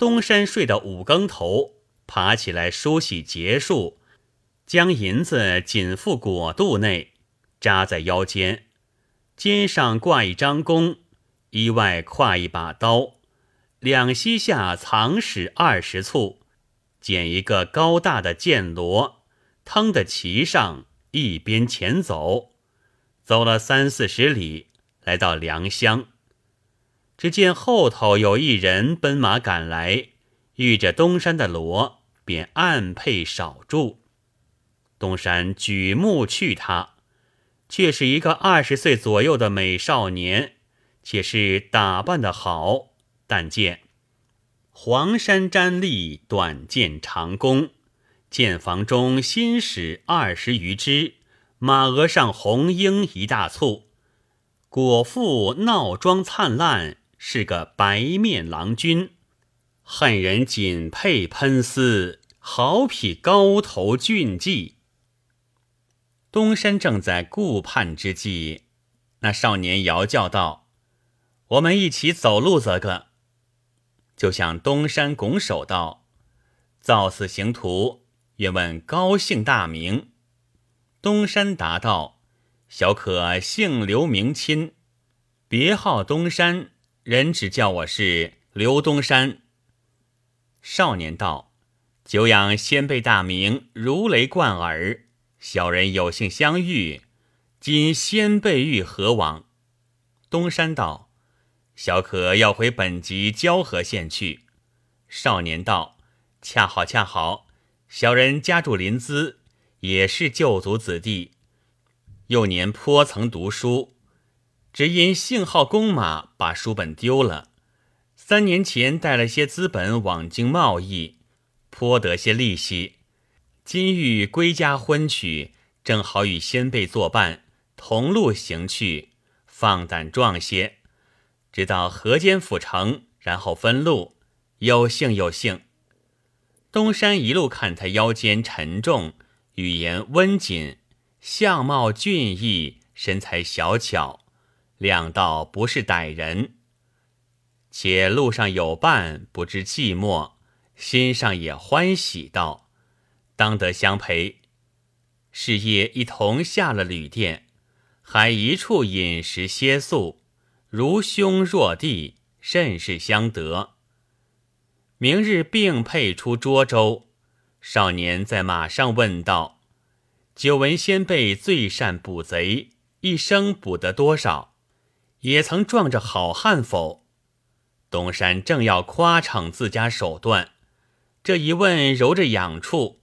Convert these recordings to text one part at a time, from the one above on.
东山睡到五更头，爬起来梳洗结束，将银子紧附裹肚内，扎在腰间，肩上挂一张弓，衣外挎一把刀，两膝下藏使二十簇，捡一个高大的箭罗，腾的骑上，一边前走，走了三四十里，来到良乡。只见后头有一人奔马赶来，遇着东山的罗，便暗配少住。东山举目去他，却是一个二十岁左右的美少年，且是打扮的好。但见黄衫毡笠，短剑长弓，剑房中新使二十余只，马额上红缨一大簇，果腹闹妆灿烂。是个白面郎君，恨人锦佩喷丝，好匹高头俊骥。东山正在顾盼之际，那少年摇叫道：“我们一起走路则个。”就向东山拱手道：“造此行途，愿问高姓大名。”东山答道：“小可姓刘，名钦，别号东山。”人只叫我是刘东山。少年道：“久仰先辈大名，如雷贯耳。小人有幸相遇，今先辈欲何往？”东山道：“小可要回本籍交河县去。”少年道：“恰好恰好，小人家住临淄，也是旧族子弟，幼年颇曾读书。”只因幸好公马把书本丢了，三年前带了些资本往京贸易，颇得些利息。今欲归家婚娶，正好与先辈作伴，同路行去，放胆壮些。直到河间府城，然后分路。有幸有幸。东山一路看他腰间沉重，语言温谨，相貌俊逸，身材小巧。两道不是歹人，且路上有伴，不知寂寞，心上也欢喜道：“当得相陪。”是夜一同下了旅店，还一处饮食歇宿，如兄若弟，甚是相得。明日并配出涿州，少年在马上问道：“久闻先辈最善捕贼，一生捕得多少？”也曾撞着好汉否？东山正要夸逞自家手段，这一问揉着痒处，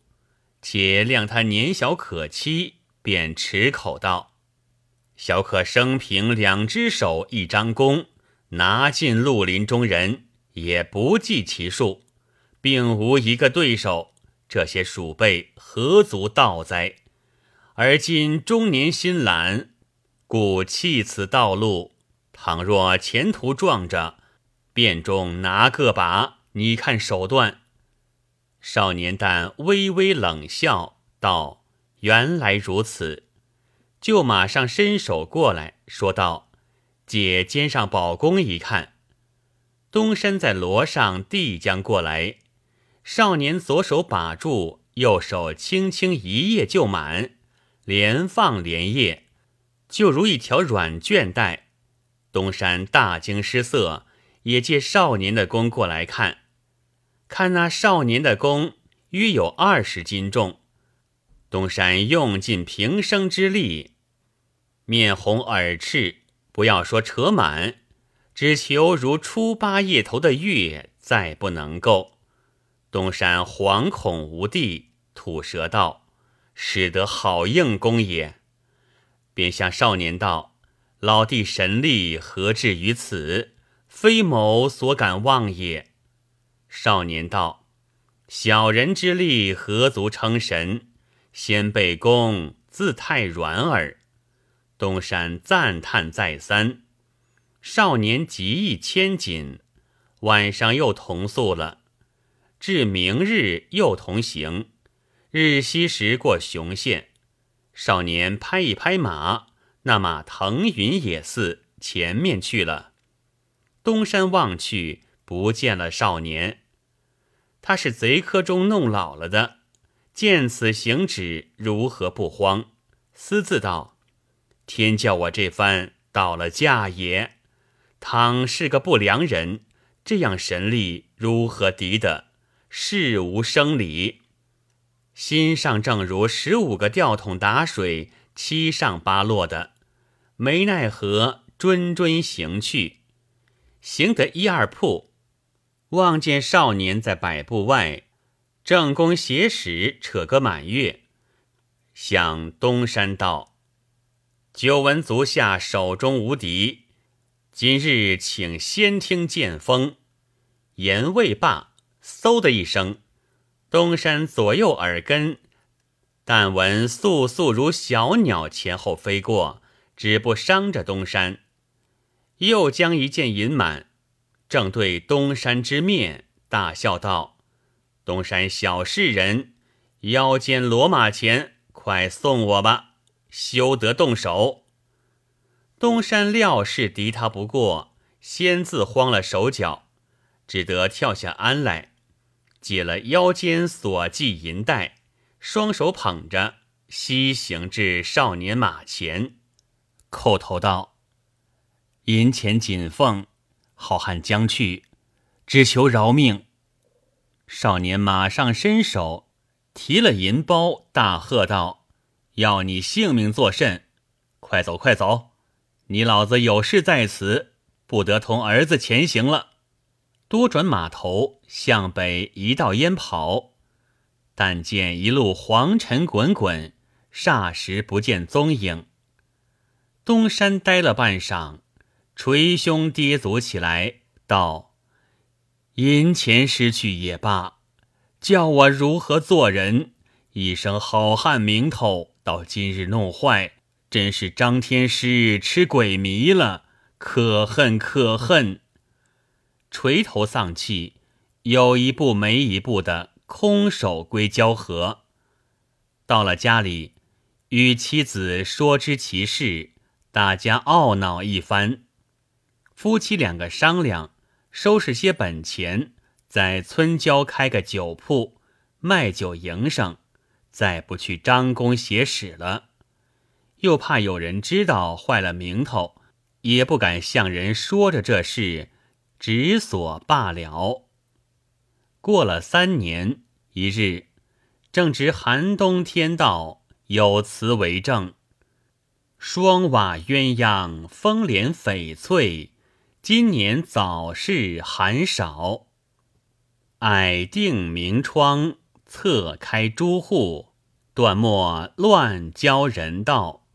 且谅他年小可欺，便持口道：“小可生平两只手一张弓，拿尽绿林中人，也不计其数，并无一个对手。这些鼠辈何足道哉？而今中年心懒，故弃此道路。”倘若前途撞着，便中拿个把，你看手段。少年旦微微冷笑道：“原来如此。”就马上伸手过来说道：“借肩上宝弓一看。”东山在罗上递将过来，少年左手把住，右手轻轻一页就满，连放连夜，就如一条软绢带。东山大惊失色，也借少年的弓过来看，看那少年的弓约有二十斤重。东山用尽平生之力，面红耳赤，不要说扯满，只求如初八夜头的月，再不能够。东山惶恐无地，吐舌道：“使得好硬弓也。”便向少年道。老弟神力何至于此？非某所敢望也。少年道：“小人之力何足称神？先辈功自太软耳。”东山赞叹再三。少年极意千金，晚上又同宿了。至明日又同行。日西时过雄县，少年拍一拍马。那马腾云也似前面去了，东山望去不见了少年，他是贼科中弄老了的，见此行止，如何不慌？私自道：“天叫我这番到了驾也。倘是个不良人，这样神力如何敌得？事无生理。心上正如十五个吊桶打水，七上八落的，没奈何，谆谆行去，行得一二铺。”望见少年在百步外，正宫斜矢扯个满月，向东山道：“久闻足下手中无敌，今日请先听剑锋。”言未罢，嗖的一声，东山左右耳根，但闻簌簌如小鸟前后飞过，只不伤着东山。又将一剑引满。正对东山之面，大笑道：“东山小世人，腰间骡马钱，快送我吧，休得动手。”东山料是敌他不过，先自慌了手脚，只得跳下鞍来，解了腰间所系银带，双手捧着，西行至少年马前，叩头道：“银钱锦奉。”好汉将去，只求饶命。少年马上伸手提了银包，大喝道：“要你性命作甚？快走，快走！你老子有事在此，不得同儿子前行了。”多转马头向北一道烟跑，但见一路黄尘滚滚，霎时不见踪影。东山呆了半晌。捶胸跌足起来，道：“银钱失去也罢，叫我如何做人？一生好汉名头，到今日弄坏，真是张天师吃鬼迷了，可恨可恨！”垂头丧气，有一步没一步的空手归交河。到了家里，与妻子说知其事，大家懊恼一番。夫妻两个商量，收拾些本钱，在村郊开个酒铺，卖酒营生，再不去张公写史了。又怕有人知道坏了名头，也不敢向人说着这事，只所罢了。过了三年，一日，正值寒冬天到，有词为证：霜瓦鸳鸯，风帘翡翠。今年早市寒少，矮定明窗，侧开朱户，断莫乱交人道。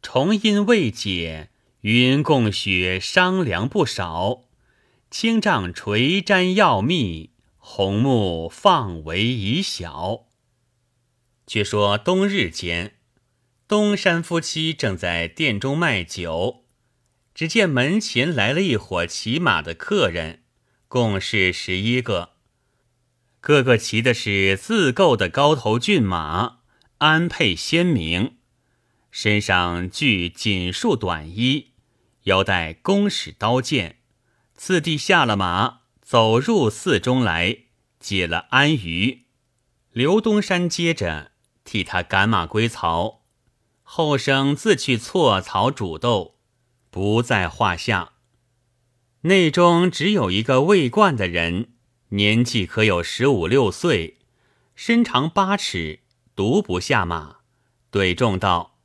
重阴未解，云共雪商量不少。青帐垂毡要密，红木放为宜小。却说冬日间，东山夫妻正在店中卖酒。只见门前来了一伙骑马的客人，共是十一个，个个骑的是自购的高头骏马，鞍辔鲜明，身上具锦束短衣，腰带弓矢刀剑。次第下了马，走入寺中来，解了鞍舆。刘东山接着替他赶马归曹，后生自去错草煮豆。不在话下。内中只有一个未冠的人，年纪可有十五六岁，身长八尺，独不下马，对众道：“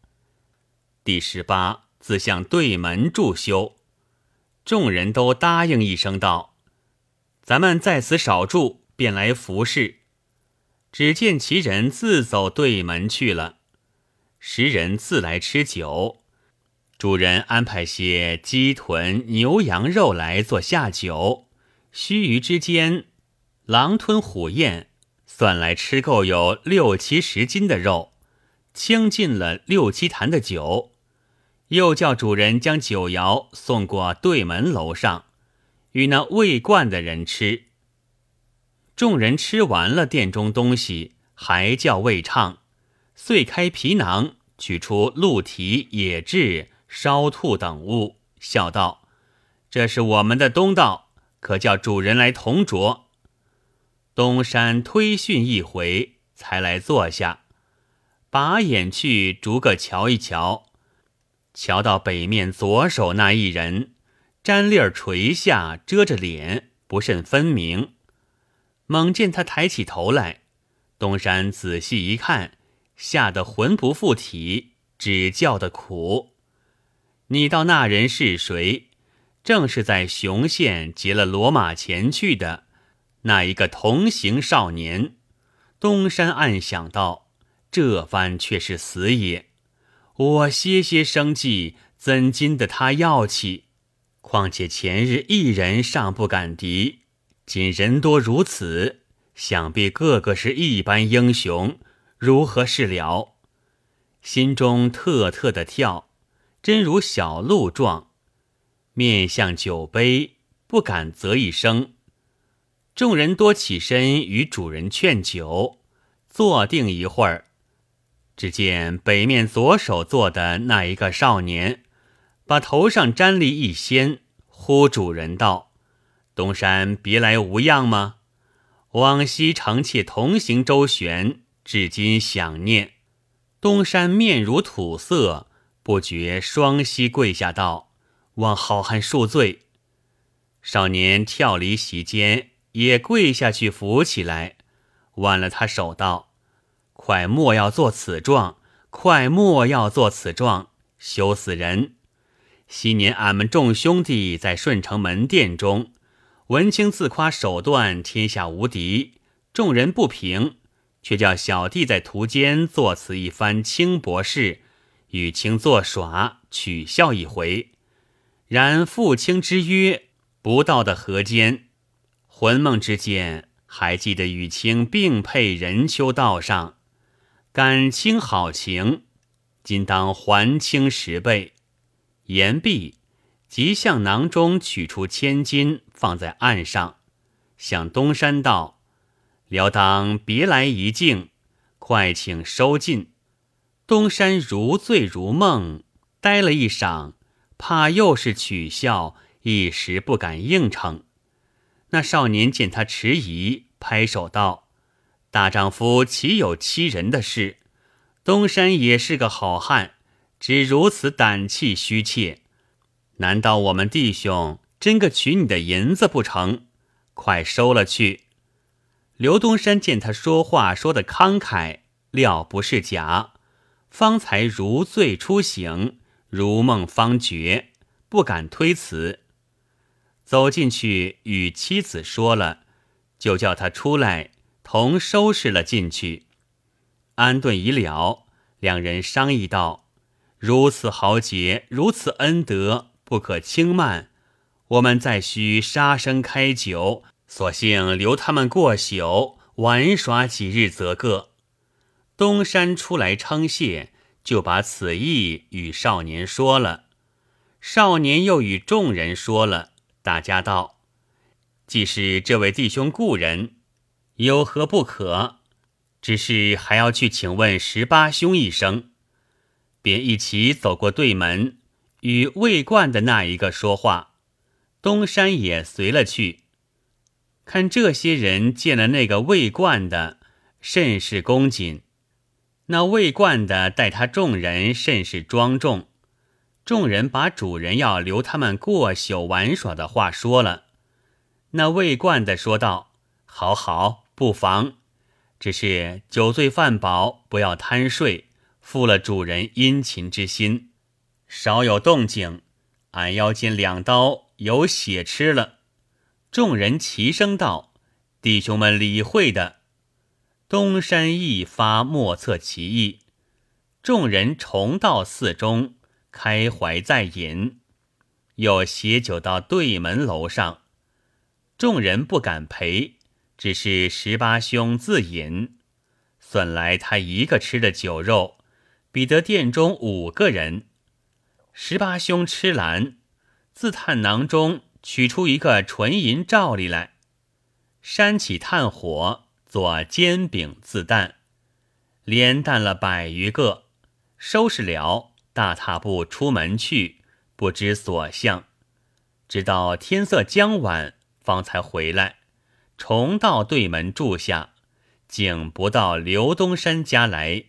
第十八自向对门住修。”众人都答应一声道：“咱们在此少住，便来服侍。”只见其人自走对门去了，十人自来吃酒。主人安排些鸡豚、牛羊肉来做下酒，须臾之间，狼吞虎咽，算来吃够有六七十斤的肉，倾尽了六七坛的酒，又叫主人将酒肴送过对门楼上，与那未惯的人吃。众人吃完了店中东西，还叫未唱，遂开皮囊，取出鹿蹄、野雉。烧兔等物，笑道：“这是我们的东道，可叫主人来同酌。”东山推训一回，才来坐下，把眼去逐个瞧一瞧，瞧到北面左手那一人，毡笠儿垂下，遮着脸，不甚分明。猛见他抬起头来，东山仔细一看，吓得魂不附体，只叫的苦。你道那人是谁？正是在雄县劫了骡马前去的。那一个同行少年，东山暗想到：这番却是死也。我歇歇生计，怎禁得他要起？况且前日一人尚不敢敌，今人多如此，想必个个是一般英雄，如何是了？心中特特的跳，真如小鹿状，面向酒杯，不敢啧一声。众人多起身与主人劝酒，坐定一会儿。只见北面左手坐的那一个少年，把头上毡笠一掀，呼主人道：“东山别来无恙吗？往昔承妾同行周旋，至今想念。”东山面如土色，不觉双膝跪下道：“望好汉恕罪。”少年跳离席间。也跪下去扶起来，挽了他手道：“快莫要做此状，快莫要做此状，羞死人！昔年俺们众兄弟在顺城门店中，文清自夸手段天下无敌，众人不平，却叫小弟在途间作此一番轻薄事，与卿作耍，取笑一回。然父亲之约，不到的河间。”魂梦之间，还记得与卿并配人丘道上，感卿好情，今当还清十倍。言毕，即向囊中取出千金，放在案上，向东山道：“聊当别来一境，快请收进。”东山如醉如梦，呆了一晌，怕又是取笑，一时不敢应承。那少年见他迟疑，拍手道：“大丈夫岂有欺人的事？东山也是个好汉，只如此胆气虚怯。难道我们弟兄真个取你的银子不成？快收了去。”刘东山见他说话说的慷慨，料不是假，方才如醉初醒，如梦方觉，不敢推辞。走进去与妻子说了，就叫他出来同收拾了进去。安顿已了，两人商议道：“如此豪杰，如此恩德，不可轻慢。我们再需杀生开酒，索性留他们过宿，玩耍几日则个。”东山出来称谢，就把此意与少年说了。少年又与众人说了。大家道：“既是这位弟兄故人，有何不可？只是还要去请问十八兄一声。”便一起走过对门，与魏冠的那一个说话。东山也随了去。看这些人见了那个魏冠的，甚是恭谨；那魏冠的待他众人甚是庄重。众人把主人要留他们过宿玩耍的话说了，那未惯的说道：“好好，不妨，只是酒醉饭饱，不要贪睡，负了主人殷勤之心。少有动静，俺腰间两刀有血吃了。”众人齐声道：“弟兄们理会的。”东山一发莫测其意，众人重到寺中。开怀再饮，又携酒到对门楼上，众人不敢陪，只是十八兄自饮。算来他一个吃的酒肉，比得殿中五个人。十八兄吃兰，自叹囊中取出一个纯银罩里来，扇起炭火做煎饼自啖，连啖了百余个，收拾了。大踏步出门去，不知所向，直到天色将晚，方才回来，重到对门住下，竟不到刘东山家来。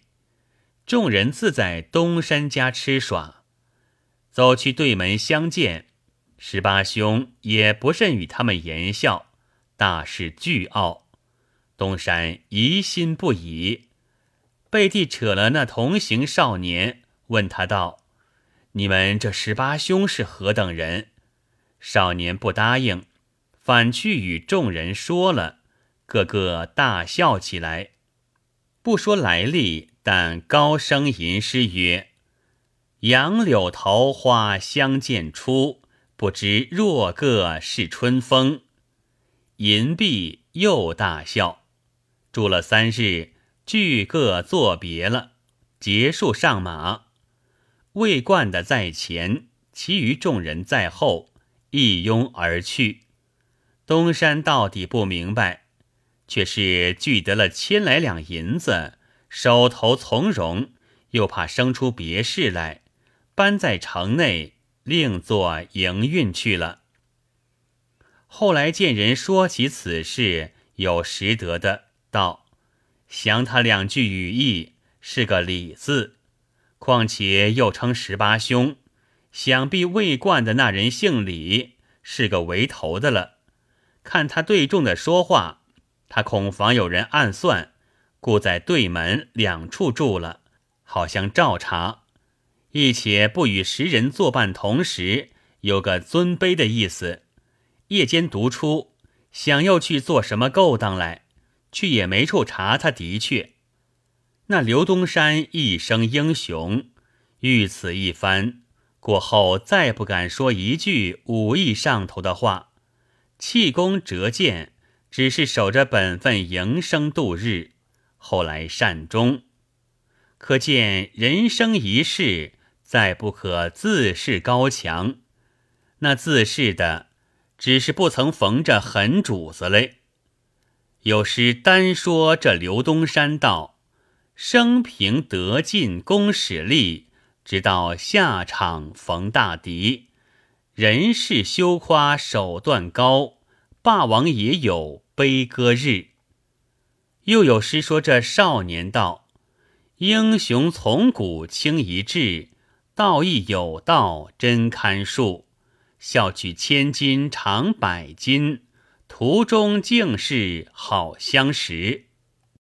众人自在东山家吃耍，走去对门相见，十八兄也不甚与他们言笑，大是倨傲。东山疑心不已，背地扯了那同行少年，问他道：“你们这十八兄是何等人？”少年不答应，反去与众人说了，个个大笑起来，不说来历。但高声吟诗曰：“杨柳桃花相见初，不知若个是春风。”银币又大笑。住了三日，俱各作别了，结束上马。魏冠的在前，其余众人在后，一拥而去。东山到底不明白，却是聚得了千来两银子。手头从容，又怕生出别事来，搬在城内另做营运去了。后来见人说起此事，有识得的道：“降他两句语意，是个李字，况且又称十八兄，想必未冠的那人姓李，是个为头的了。看他对众的说话，他恐防有人暗算。”故在对门两处住了，好像照查，亦且不与时人作伴同时，有个尊卑的意思。夜间独出，想要去做什么勾当来，却也没处查。他的确，那刘东山一生英雄，遇此一番过后，再不敢说一句武艺上头的话，气功折剑，只是守着本分营生度日。后来善终，可见人生一世，再不可自恃高强。那自恃的，只是不曾逢着狠主子嘞。有诗单说这刘东山道：生平得尽公使力，直到下场逢大敌。人世休夸手段高，霸王也有悲歌日。又有诗说：“这少年道，英雄从古轻一掷，道义有道真堪数。笑取千金长百金，途中竟是好相识。”